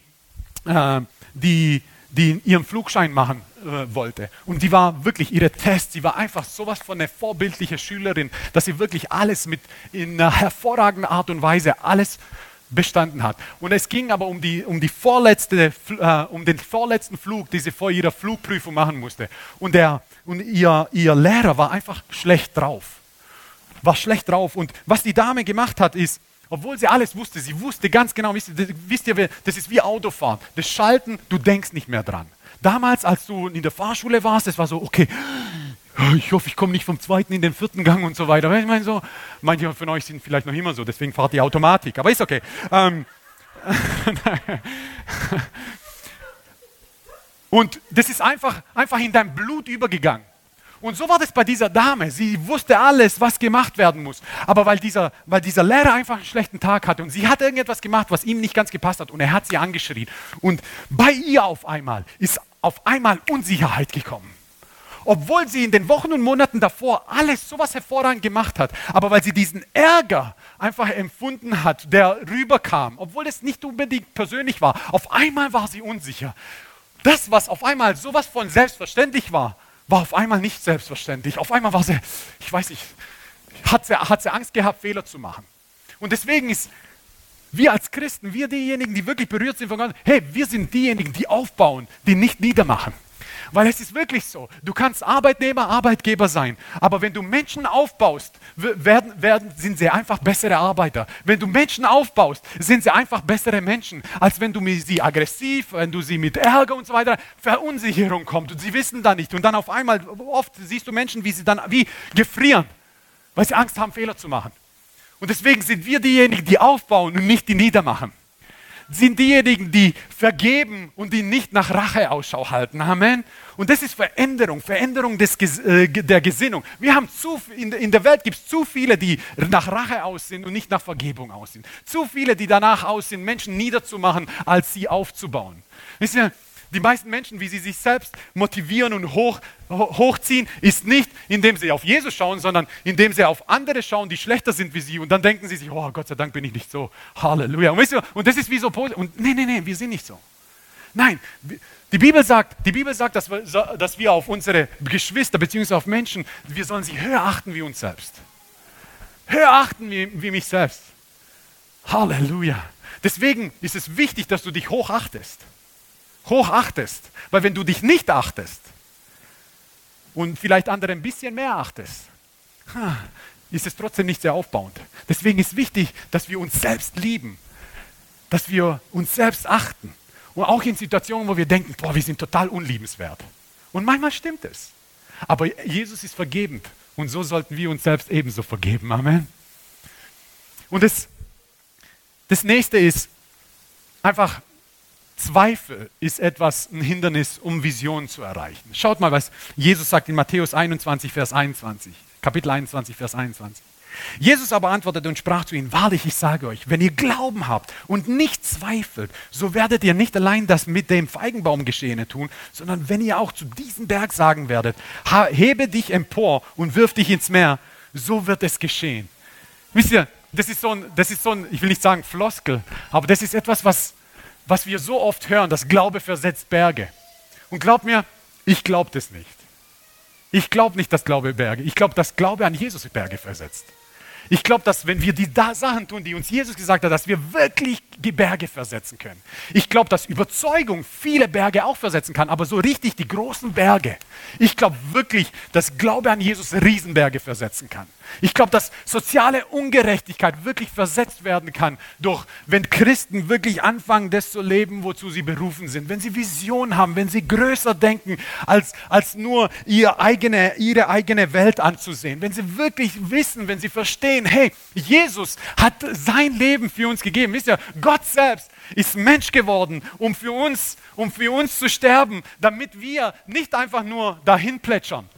äh, die, die ihren Flugschein machen äh, wollte. Und die war wirklich ihre Tests, sie war einfach sowas von eine vorbildliche Schülerin, dass sie wirklich alles mit in einer hervorragenden Art und Weise alles bestanden hat. Und es ging aber um, die, um, die vorletzte, äh, um den vorletzten Flug, den sie vor ihrer Flugprüfung machen musste. Und, der, und ihr, ihr Lehrer war einfach schlecht drauf. War schlecht drauf. Und was die Dame gemacht hat, ist, obwohl sie alles wusste, sie wusste ganz genau, wisst ihr, wisst ihr das ist wie Autofahren. Das Schalten, du denkst nicht mehr dran. Damals, als du in der Fahrschule warst, es war so, okay, ich hoffe, ich komme nicht vom zweiten in den vierten Gang und so weiter. Ich meine so, manche von euch sind vielleicht noch immer so, deswegen fahrt ihr Automatik, aber ist okay. Ähm, und das ist einfach, einfach in dein Blut übergegangen. Und so war das bei dieser Dame. Sie wusste alles, was gemacht werden muss. Aber weil dieser, weil dieser Lehrer einfach einen schlechten Tag hatte und sie hat irgendetwas gemacht, was ihm nicht ganz gepasst hat und er hat sie angeschrien. Und bei ihr auf einmal ist auf einmal Unsicherheit gekommen obwohl sie in den Wochen und Monaten davor alles sowas hervorragend gemacht hat, aber weil sie diesen Ärger einfach empfunden hat, der rüberkam, obwohl es nicht unbedingt persönlich war, auf einmal war sie unsicher. Das, was auf einmal sowas von selbstverständlich war, war auf einmal nicht selbstverständlich. Auf einmal war sie, ich weiß nicht, hat sie, hat sie Angst gehabt, Fehler zu machen. Und deswegen ist wir als Christen, wir diejenigen, die wirklich berührt sind von Gott, hey, wir sind diejenigen, die aufbauen, die nicht niedermachen. Weil es ist wirklich so, du kannst Arbeitnehmer, Arbeitgeber sein, aber wenn du Menschen aufbaust, werden, werden, sind sie einfach bessere Arbeiter. Wenn du Menschen aufbaust, sind sie einfach bessere Menschen, als wenn du sie aggressiv, wenn du sie mit Ärger und so weiter, Verunsicherung kommt und sie wissen da nicht. Und dann auf einmal, oft siehst du Menschen, wie sie dann wie gefrieren, weil sie Angst haben, Fehler zu machen. Und deswegen sind wir diejenigen, die aufbauen und nicht die niedermachen sind diejenigen, die vergeben und die nicht nach Rache Ausschau halten. Amen. Und das ist Veränderung, Veränderung des, äh, der Gesinnung. Wir haben zu, in, in der Welt gibt es zu viele, die nach Rache aussehen und nicht nach Vergebung aussehen. Zu viele, die danach aussehen, Menschen niederzumachen, als sie aufzubauen. Wisst ihr, Die meisten Menschen, wie sie sich selbst motivieren und hoch, hochziehen, ist nicht, indem sie auf Jesus schauen, sondern indem sie auf andere schauen, die schlechter sind wie sie. Und dann denken sie sich, oh Gott sei Dank bin ich nicht so. Halleluja. Und, du, und das ist wie so Und nee, nee, nee, wir sind nicht so. Nein, die Bibel sagt, die Bibel sagt dass, wir, dass wir auf unsere Geschwister bzw. auf Menschen, wir sollen sie höher achten wie uns selbst. Höher achten wie, wie mich selbst. Halleluja. Deswegen ist es wichtig, dass du dich hochachtest hochachtest. Weil wenn du dich nicht achtest und vielleicht andere ein bisschen mehr achtest, ist es trotzdem nicht sehr aufbauend. Deswegen ist wichtig, dass wir uns selbst lieben, dass wir uns selbst achten. Und auch in Situationen, wo wir denken, boah, wir sind total unliebenswert. Und manchmal stimmt es. Aber Jesus ist vergebend. Und so sollten wir uns selbst ebenso vergeben. Amen. Und das, das nächste ist einfach Zweifel ist etwas, ein Hindernis, um Visionen zu erreichen. Schaut mal, was Jesus sagt in Matthäus 21, Vers 21. Kapitel 21, Vers 21. Jesus aber antwortete und sprach zu ihnen, wahrlich, ich sage euch, wenn ihr Glauben habt und nicht zweifelt, so werdet ihr nicht allein das mit dem Feigenbaum geschehene tun, sondern wenn ihr auch zu diesem Berg sagen werdet, hebe dich empor und wirf dich ins Meer, so wird es geschehen. Wisst ihr, das ist so ein, das ist so ein ich will nicht sagen Floskel, aber das ist etwas, was was wir so oft hören, dass Glaube versetzt Berge. Und glaub mir, ich glaube das nicht. Ich glaube nicht, dass Glaube Berge. Ich glaube, dass Glaube an Jesus Berge versetzt. Ich glaube, dass wenn wir die Sachen tun, die uns Jesus gesagt hat, dass wir wirklich die Berge versetzen können. Ich glaube, dass Überzeugung viele Berge auch versetzen kann, aber so richtig die großen Berge. Ich glaube wirklich, dass Glaube an Jesus Riesenberge versetzen kann. Ich glaube, dass soziale Ungerechtigkeit wirklich versetzt werden kann, durch, wenn Christen wirklich anfangen, das zu leben, wozu sie berufen sind. Wenn sie Vision haben, wenn sie größer denken, als, als nur ihr eigene, ihre eigene Welt anzusehen. Wenn sie wirklich wissen, wenn sie verstehen, hey, Jesus hat sein Leben für uns gegeben. Wisst ihr, Gott selbst ist Mensch geworden, um für uns, um für uns zu sterben, damit wir nicht einfach nur dahin plätschern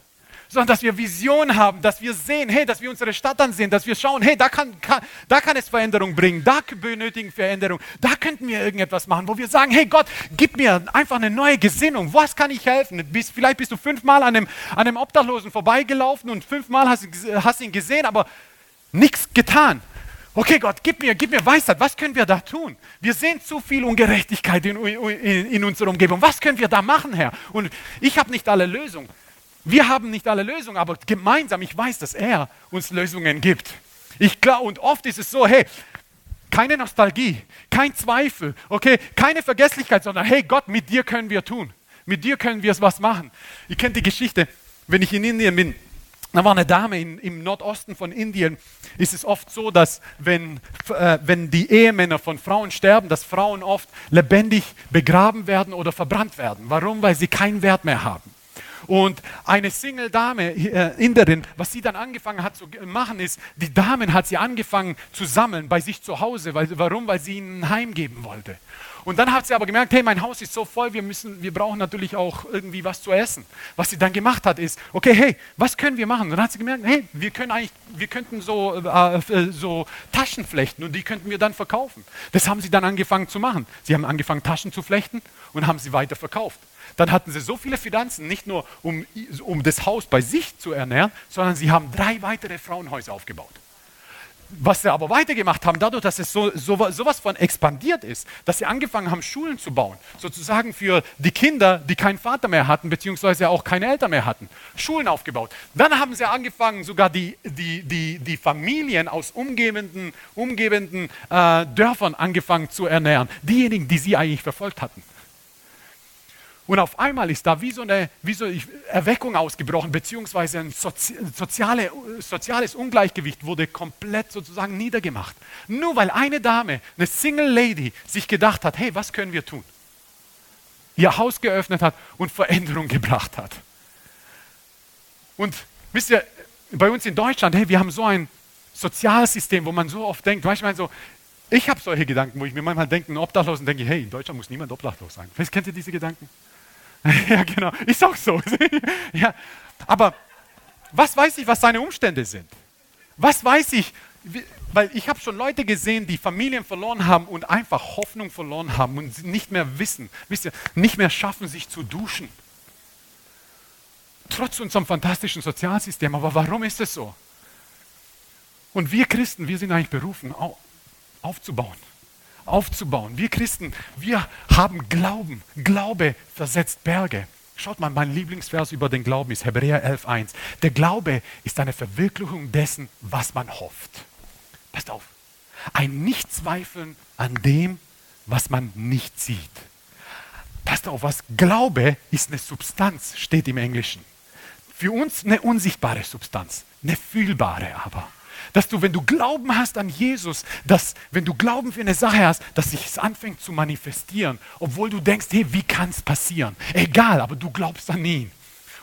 sondern dass wir Vision haben, dass wir sehen, hey, dass wir unsere Stadt ansehen, dass wir schauen, hey, da kann, kann, da kann es Veränderung bringen, da benötigen Veränderung, da könnten wir irgendetwas machen, wo wir sagen, hey Gott, gib mir einfach eine neue Gesinnung, was kann ich helfen? Bis, vielleicht bist du fünfmal an einem, an einem Obdachlosen vorbeigelaufen und fünfmal hast, hast ihn gesehen, aber nichts getan. Okay, Gott, gib mir, gib mir Weisheit. Was können wir da tun? Wir sehen zu viel Ungerechtigkeit in, in, in unserer Umgebung. Was können wir da machen, Herr? Und ich habe nicht alle Lösungen. Wir haben nicht alle Lösungen, aber gemeinsam, ich weiß, dass er uns Lösungen gibt. Ich glaube, und oft ist es so, hey, keine Nostalgie, kein Zweifel, okay, keine Vergesslichkeit, sondern hey Gott, mit dir können wir tun. Mit dir können wir es was machen. Ihr kennt die Geschichte, wenn ich in Indien bin, da war eine Dame in, im Nordosten von Indien, ist es oft so, dass wenn, äh, wenn die Ehemänner von Frauen sterben, dass Frauen oft lebendig begraben werden oder verbrannt werden. Warum? Weil sie keinen Wert mehr haben. Und eine Single-Dame, äh, Inderin, was sie dann angefangen hat zu machen, ist, die Damen hat sie angefangen zu sammeln bei sich zu Hause. Weil, warum? Weil sie ihnen ein Heim geben wollte. Und dann hat sie aber gemerkt, hey, mein Haus ist so voll, wir, müssen, wir brauchen natürlich auch irgendwie was zu essen. Was sie dann gemacht hat, ist, okay, hey, was können wir machen? Und dann hat sie gemerkt, hey, wir, können eigentlich, wir könnten so, äh, äh, so Taschen flechten und die könnten wir dann verkaufen. Das haben sie dann angefangen zu machen. Sie haben angefangen, Taschen zu flechten und haben sie weiter verkauft dann hatten sie so viele Finanzen, nicht nur um, um das Haus bei sich zu ernähren, sondern sie haben drei weitere Frauenhäuser aufgebaut. Was sie aber weitergemacht haben, dadurch, dass es so, so, sowas von expandiert ist, dass sie angefangen haben, Schulen zu bauen, sozusagen für die Kinder, die keinen Vater mehr hatten, beziehungsweise auch keine Eltern mehr hatten, Schulen aufgebaut. Dann haben sie angefangen, sogar die, die, die, die Familien aus umgebenden, umgebenden äh, Dörfern angefangen zu ernähren, diejenigen, die sie eigentlich verfolgt hatten. Und auf einmal ist da wie so eine wie so Erweckung ausgebrochen, beziehungsweise ein Sozi soziale, soziales Ungleichgewicht wurde komplett sozusagen niedergemacht. Nur weil eine Dame, eine Single Lady, sich gedacht hat, hey, was können wir tun? Ihr Haus geöffnet hat und Veränderung gebracht hat. Und wisst ihr, bei uns in Deutschland, hey, wir haben so ein Sozialsystem, wo man so oft denkt, manchmal so, ich habe solche Gedanken, wo ich mir manchmal denke, ein Obdachlosen denke, hey, in Deutschland muss niemand obdachlos sein. Vielleicht kennt ihr diese Gedanken? ja, genau. Ist auch so. ja. Aber was weiß ich, was seine Umstände sind? Was weiß ich, weil ich habe schon Leute gesehen, die Familien verloren haben und einfach Hoffnung verloren haben und nicht mehr wissen, wisst ihr, nicht mehr schaffen, sich zu duschen. Trotz unserem fantastischen Sozialsystem. Aber warum ist es so? Und wir Christen, wir sind eigentlich berufen, aufzubauen. Aufzubauen. Wir Christen, wir haben Glauben. Glaube versetzt Berge. Schaut mal, mein Lieblingsvers über den Glauben ist Hebräer 11.1. Der Glaube ist eine Verwirklichung dessen, was man hofft. Passt auf. Ein Nichtzweifeln an dem, was man nicht sieht. Passt auf, was Glaube ist eine Substanz, steht im Englischen. Für uns eine unsichtbare Substanz, eine fühlbare aber dass du, wenn du Glauben hast an Jesus, dass, wenn du Glauben für eine Sache hast, dass sich es anfängt zu manifestieren, obwohl du denkst, hey, wie kann es passieren? Egal, aber du glaubst an ihn.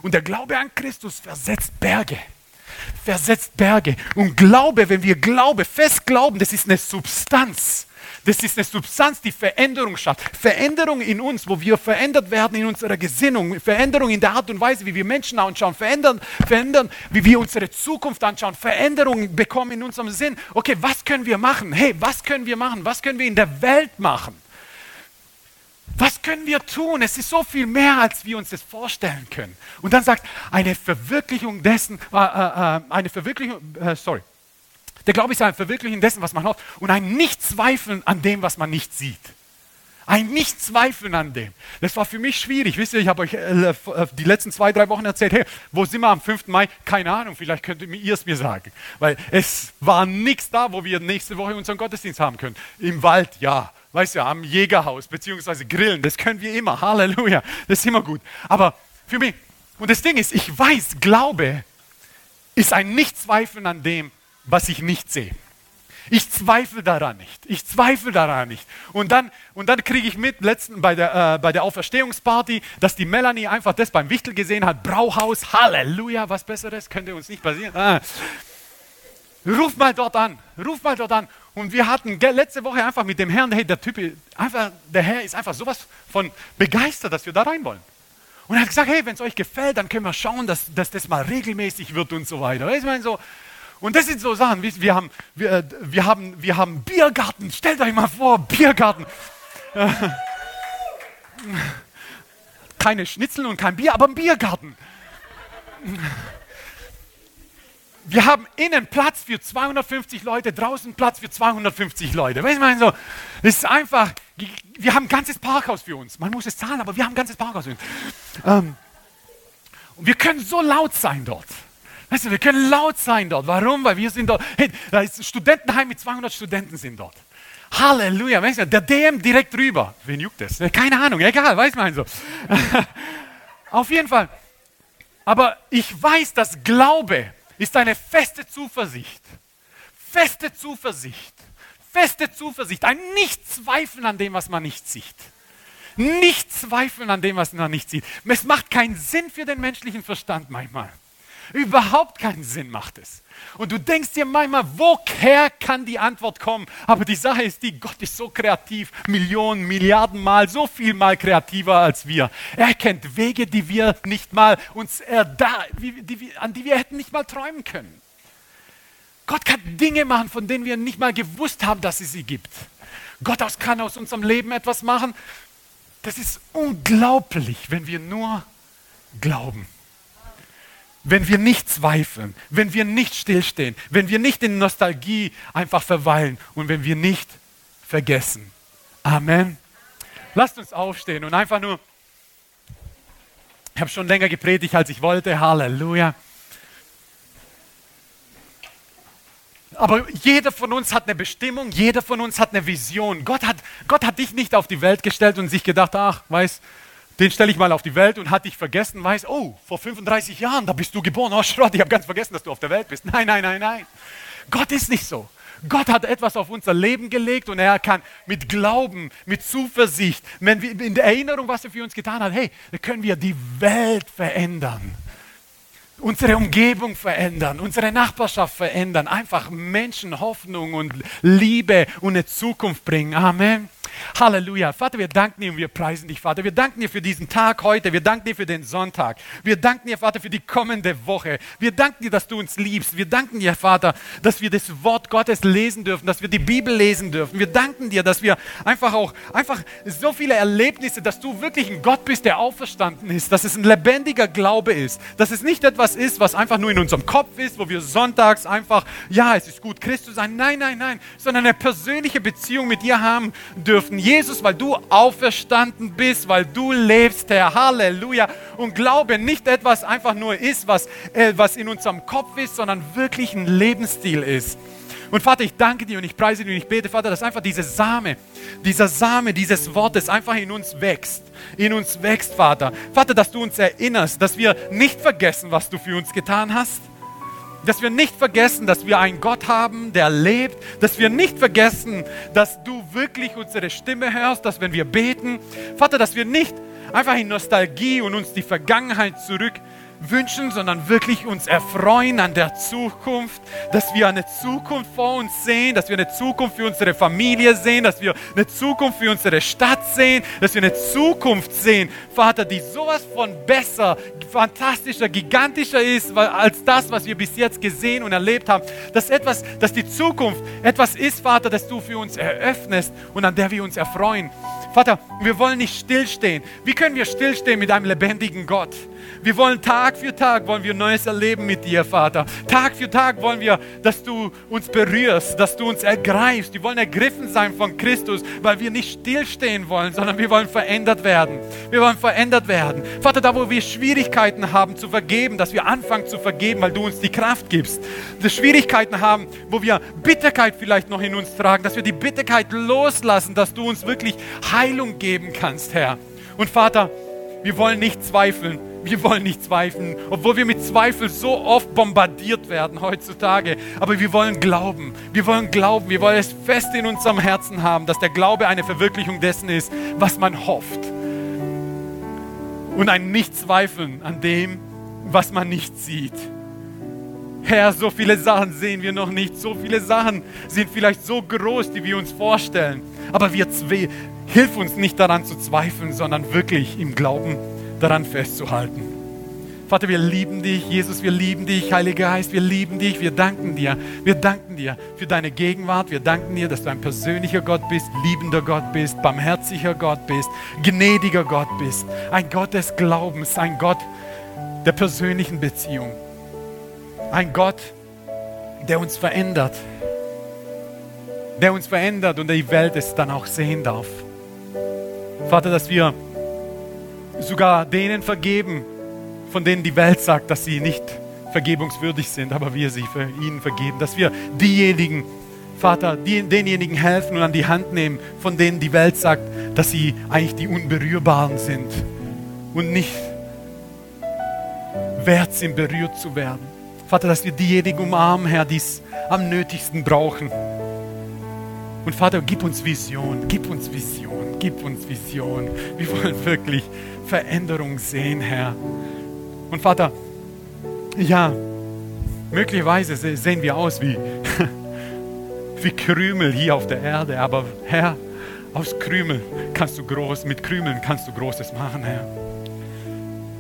Und der Glaube an Christus versetzt Berge. Versetzt Berge. Und Glaube, wenn wir Glaube, fest glauben, das ist eine Substanz. Das ist eine Substanz, die Veränderung schafft. Veränderung in uns, wo wir verändert werden in unserer Gesinnung, Veränderung in der Art und Weise, wie wir Menschen anschauen, verändern, verändern, wie wir unsere Zukunft anschauen, Veränderungen bekommen in unserem Sinn. Okay, was können wir machen? Hey, was können wir machen? Was können wir in der Welt machen? Was können wir tun? Es ist so viel mehr, als wir uns das vorstellen können. Und dann sagt eine Verwirklichung dessen, äh, äh, äh eine Verwirklichung, äh, sorry, der Glaube ist ein Verwirklichen dessen, was man hofft und ein Nichtzweifeln an dem, was man nicht sieht. Ein Nichtzweifeln an dem. Das war für mich schwierig. Wisst ihr, ich habe euch äh, die letzten zwei, drei Wochen erzählt, hey, wo sind wir am 5. Mai? Keine Ahnung, vielleicht könnt ihr es mir sagen. Weil es war nichts da, wo wir nächste Woche unseren Gottesdienst haben können. Im Wald, ja. Weißt du, am Jägerhaus, beziehungsweise Grillen, das können wir immer. Halleluja, das ist immer gut. Aber für mich, und das Ding ist, ich weiß, Glaube ist ein Nichtzweifeln an dem, was ich nicht sehe. Ich zweifle daran nicht. Ich zweifle daran nicht. Und dann, und dann kriege ich mit, letzten bei der, äh, bei der Auferstehungsparty, dass die Melanie einfach das beim Wichtel gesehen hat. Brauhaus, Halleluja, was Besseres könnte uns nicht passieren. Ah. Ruf mal dort an, ruf mal dort an. Und wir hatten letzte Woche einfach mit dem Herrn, hey, der Typ, einfach, der Herr ist einfach sowas von begeistert, dass wir da rein wollen. Und er hat gesagt, hey, wenn es euch gefällt, dann können wir schauen, dass, dass das mal regelmäßig wird und so weiter. Ich meine so, und das sind so Sachen, wir haben, wir, äh, wir haben, wir haben Biergarten. Stellt euch mal vor, Biergarten. Keine Schnitzel und kein Bier, aber ein Biergarten. Wir haben innen Platz für 250 Leute, draußen Platz für 250 Leute. Weißt du, ich so, das ist einfach, wir haben ein ganzes Parkhaus für uns. Man muss es zahlen, aber wir haben ein ganzes Parkhaus für uns. Ähm, und wir können so laut sein dort. Weißt du, wir können laut sein dort. Warum? Weil wir sind dort. Hey, da ist ein Studentenheim mit 200 Studenten sind dort. Halleluja. Weißt du, der DM direkt rüber. Wen juckt das? Keine Ahnung, egal, weiß man so. Auf jeden Fall. Aber ich weiß, dass Glaube ist eine feste Zuversicht. Feste Zuversicht. Feste Zuversicht. Ein Nicht-Zweifeln an dem, was man nicht sieht. Nicht zweifeln an dem, was man nicht sieht. Es macht keinen Sinn für den menschlichen Verstand manchmal. Überhaupt keinen Sinn macht es. Und du denkst dir manchmal, woher kann die Antwort kommen? Aber die Sache ist die, Gott ist so kreativ, Millionen, Milliarden Mal, so viel mal kreativer als wir. Er kennt Wege, die wir nicht mal uns er da, die, an die wir hätten nicht mal träumen können. Gott kann Dinge machen, von denen wir nicht mal gewusst haben, dass es sie gibt. Gott kann aus unserem Leben etwas machen. Das ist unglaublich, wenn wir nur glauben wenn wir nicht zweifeln, wenn wir nicht stillstehen, wenn wir nicht in Nostalgie einfach verweilen und wenn wir nicht vergessen. Amen. Lasst uns aufstehen und einfach nur, ich habe schon länger gepredigt, als ich wollte, Halleluja. Aber jeder von uns hat eine Bestimmung, jeder von uns hat eine Vision. Gott hat, Gott hat dich nicht auf die Welt gestellt und sich gedacht, ach, weißt den stelle ich mal auf die Welt und hat dich vergessen, weiß, oh, vor 35 Jahren, da bist du geboren. Oh, Schrott, ich habe ganz vergessen, dass du auf der Welt bist. Nein, nein, nein, nein. Gott ist nicht so. Gott hat etwas auf unser Leben gelegt und er kann mit Glauben, mit Zuversicht, wenn wir in der Erinnerung, was er für uns getan hat, hey, da können wir die Welt verändern. Unsere Umgebung verändern, unsere Nachbarschaft verändern, einfach Menschen Hoffnung und Liebe und eine Zukunft bringen. Amen. Halleluja. Vater, wir danken dir und wir preisen dich, Vater. Wir danken dir für diesen Tag heute. Wir danken dir für den Sonntag. Wir danken dir, Vater, für die kommende Woche. Wir danken dir, dass du uns liebst. Wir danken dir, Vater, dass wir das Wort Gottes lesen dürfen, dass wir die Bibel lesen dürfen. Wir danken dir, dass wir einfach auch, einfach so viele Erlebnisse, dass du wirklich ein Gott bist, der auferstanden ist, dass es ein lebendiger Glaube ist, dass es nicht etwas ist, was einfach nur in unserem Kopf ist, wo wir sonntags einfach, ja, es ist gut, Christ zu sein. Nein, nein, nein, sondern eine persönliche Beziehung mit dir haben dürfen. Jesus, weil du auferstanden bist, weil du lebst, Herr. Halleluja. Und Glaube nicht etwas einfach nur ist, was, äh, was in unserem Kopf ist, sondern wirklich ein Lebensstil ist. Und Vater, ich danke dir und ich preise dir und ich bete, Vater, dass einfach diese Same, dieser Same dieses Wortes einfach in uns wächst. In uns wächst, Vater. Vater, dass du uns erinnerst, dass wir nicht vergessen, was du für uns getan hast dass wir nicht vergessen, dass wir einen Gott haben, der lebt, dass wir nicht vergessen, dass du wirklich unsere Stimme hörst, dass wenn wir beten, Vater, dass wir nicht einfach in Nostalgie und uns die Vergangenheit zurück wünschen, sondern wirklich uns erfreuen an der Zukunft, dass wir eine Zukunft vor uns sehen, dass wir eine Zukunft für unsere Familie sehen, dass wir eine Zukunft für unsere Stadt sehen, dass wir eine Zukunft sehen, Vater, die sowas von besser, fantastischer, gigantischer ist als das, was wir bis jetzt gesehen und erlebt haben. Dass etwas, dass die Zukunft etwas ist, Vater, das du für uns eröffnest und an der wir uns erfreuen. Vater, wir wollen nicht stillstehen. Wie können wir stillstehen mit einem lebendigen Gott? Wir wollen Tag für Tag wollen wir Neues erleben mit dir, Vater. Tag für Tag wollen wir, dass du uns berührst, dass du uns ergreifst. Wir wollen ergriffen sein von Christus, weil wir nicht stillstehen wollen, sondern wir wollen verändert werden. Wir wollen verändert werden. Vater, da wo wir Schwierigkeiten haben zu vergeben, dass wir anfangen zu vergeben, weil du uns die Kraft gibst. Dass Schwierigkeiten haben, wo wir Bitterkeit vielleicht noch in uns tragen, dass wir die Bitterkeit loslassen, dass du uns wirklich Heilung geben kannst, Herr. Und Vater, wir wollen nicht zweifeln, wir wollen nicht zweifeln, obwohl wir mit Zweifel so oft bombardiert werden heutzutage. Aber wir wollen glauben. Wir wollen glauben. Wir wollen es fest in unserem Herzen haben, dass der Glaube eine Verwirklichung dessen ist, was man hofft. Und ein Nicht-Zweifeln an dem, was man nicht sieht. Herr, so viele Sachen sehen wir noch nicht. So viele Sachen sind vielleicht so groß, die wir uns vorstellen. Aber wir hilf uns nicht daran zu zweifeln, sondern wirklich im Glauben daran festzuhalten. Vater, wir lieben dich. Jesus, wir lieben dich. Heiliger Geist, wir lieben dich. Wir danken dir. Wir danken dir für deine Gegenwart. Wir danken dir, dass du ein persönlicher Gott bist, liebender Gott bist, barmherziger Gott bist, gnädiger Gott bist. Ein Gott des Glaubens, ein Gott der persönlichen Beziehung. Ein Gott, der uns verändert. Der uns verändert und die Welt es dann auch sehen darf. Vater, dass wir sogar denen vergeben, von denen die Welt sagt, dass sie nicht vergebungswürdig sind, aber wir sie für ihnen vergeben. Dass wir diejenigen, Vater, die, denjenigen helfen und an die Hand nehmen, von denen die Welt sagt, dass sie eigentlich die Unberührbaren sind und nicht wert sind, berührt zu werden. Vater, dass wir diejenigen umarmen, Herr, die es am nötigsten brauchen. Und Vater, gib uns Vision, gib uns Vision, gib uns Vision. Wir wollen wirklich Veränderung sehen, Herr. Und Vater, ja, möglicherweise sehen wir aus wie, wie Krümel hier auf der Erde, aber Herr, aus Krümel kannst du groß, mit Krümeln kannst du Großes machen, Herr.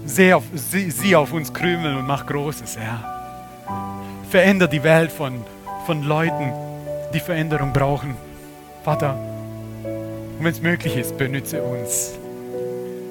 Sieh auf, sieh, sieh auf uns Krümel und mach Großes, Herr. Veränder die Welt von, von Leuten, die Veränderung brauchen. Vater, und wenn es möglich ist, benütze uns.